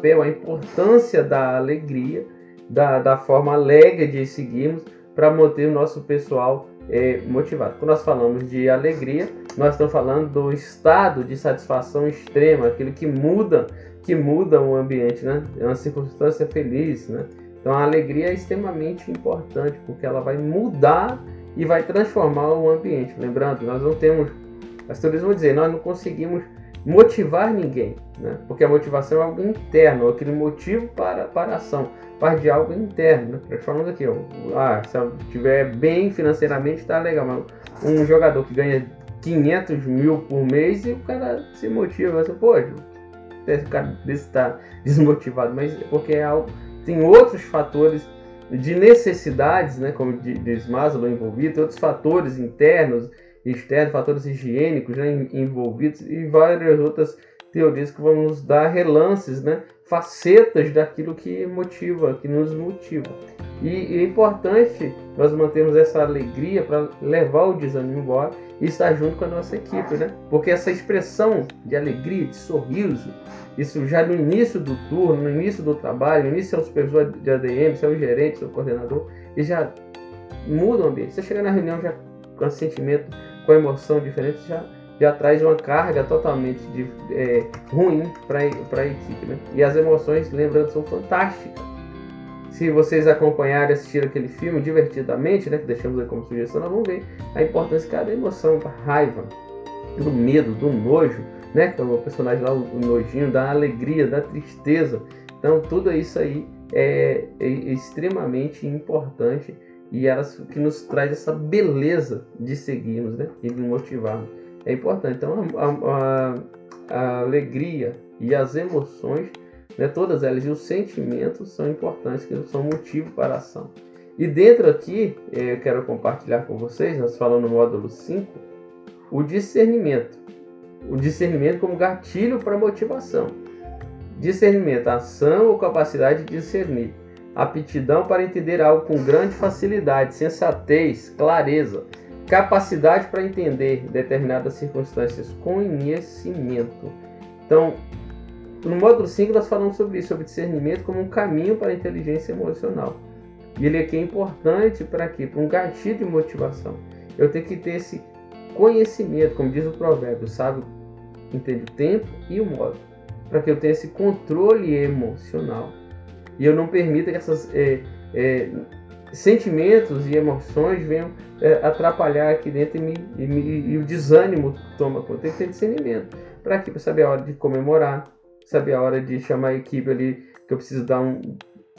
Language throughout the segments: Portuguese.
papel, a importância da alegria, da, da forma alegre de seguirmos para manter o nosso pessoal é, motivado. Quando nós falamos de alegria, nós estamos falando do estado de satisfação extrema, aquilo que muda, que muda o ambiente, né? É uma circunstância feliz, né? Então a alegria é extremamente importante porque ela vai mudar e vai transformar o ambiente. Lembrando, nós não temos, as teorias vão dizer, nós não conseguimos motivar ninguém, né? porque a motivação é algo interno, é aquele motivo para, para a ação, parte de algo interno. Né? Falamos aqui, ó, ah, se estiver bem financeiramente, tá legal, mas um jogador que ganha 500 mil por mês e o cara se motiva, você, pô, esse cara está desmotivado, mas é porque é algo, tem outros fatores de necessidades, né, como diz Maslow envolvido, outros fatores internos, externos, fatores higiênicos né, envolvidos e várias outras teorias que vão nos dar relances, né, facetas daquilo que motiva, que nos motiva. E é importante nós mantermos essa alegria para levar o desânimo embora e estar junto com a nossa equipe, né? Porque essa expressão de alegria, de sorriso, isso já no início do turno, no início do trabalho, no início é o supervisor de ADM, seu gerente, seu coordenador, e já muda o ambiente. Você chega na reunião já com sentimento, com emoção diferente, já já traz uma carga totalmente de, é, ruim para a equipe. Né? E as emoções, lembrando, são fantásticas. Se vocês acompanharem e assistir aquele filme divertidamente, né, que deixamos aí como sugestão, nós vamos ver a importância de cada emoção, da raiva, do medo, do nojo, né, que é o personagem lá, o nojinho, da alegria, da tristeza. Então, tudo isso aí é, é extremamente importante e elas que nos traz essa beleza de seguirmos né, e de motivarmos é importante. Então, a, a, a alegria e as emoções, né, todas elas, e os sentimentos são importantes, que são motivo para a ação. E dentro aqui, eh, eu quero compartilhar com vocês, nós falamos no módulo 5, o discernimento. O discernimento como gatilho para motivação. Discernimento, ação ou capacidade de discernir. Aptidão para entender algo com grande facilidade, sensatez, clareza capacidade para entender determinadas circunstâncias, conhecimento. Então, no módulo 5 nós falamos sobre isso, sobre discernimento como um caminho para a inteligência emocional. E ele aqui é importante para quê? Para um gatilho de motivação. Eu tenho que ter esse conhecimento, como diz o provérbio, sabe? Entende o tempo e o modo. Para que eu tenha esse controle emocional. E eu não permita que essas é, é, sentimentos e emoções venham é, atrapalhar aqui dentro e, me, e, me, e, o desânimo toma conta. Tem que ter discernimento. Para quê? Para saber a hora de comemorar, saber a hora de chamar a equipe ali, que eu preciso dar um,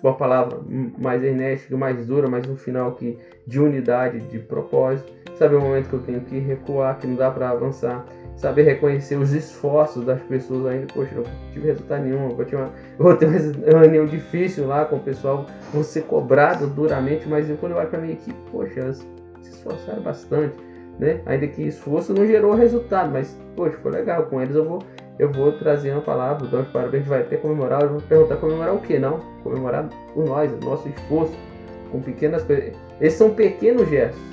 uma palavra mais enérgica, mais dura, mas no final que de unidade, de propósito. Saber o momento que eu tenho que recuar, que não dá para avançar saber reconhecer os esforços das pessoas ainda. Poxa, não tive resultado nenhum, vou ter, uma, vou ter uma reunião difícil lá com o pessoal, vou ser cobrado duramente, mas eu, quando eu olho para minha equipe, poxa, elas se esforçaram bastante, né? Ainda que esforço não gerou resultado, mas, poxa, foi legal, com eles eu vou, eu vou trazer uma palavra, dar os parabéns, vai até comemorar, eu vou perguntar comemorar o que, não? Comemorar o nós, o nosso esforço, com pequenas coisas. Esses são pequenos gestos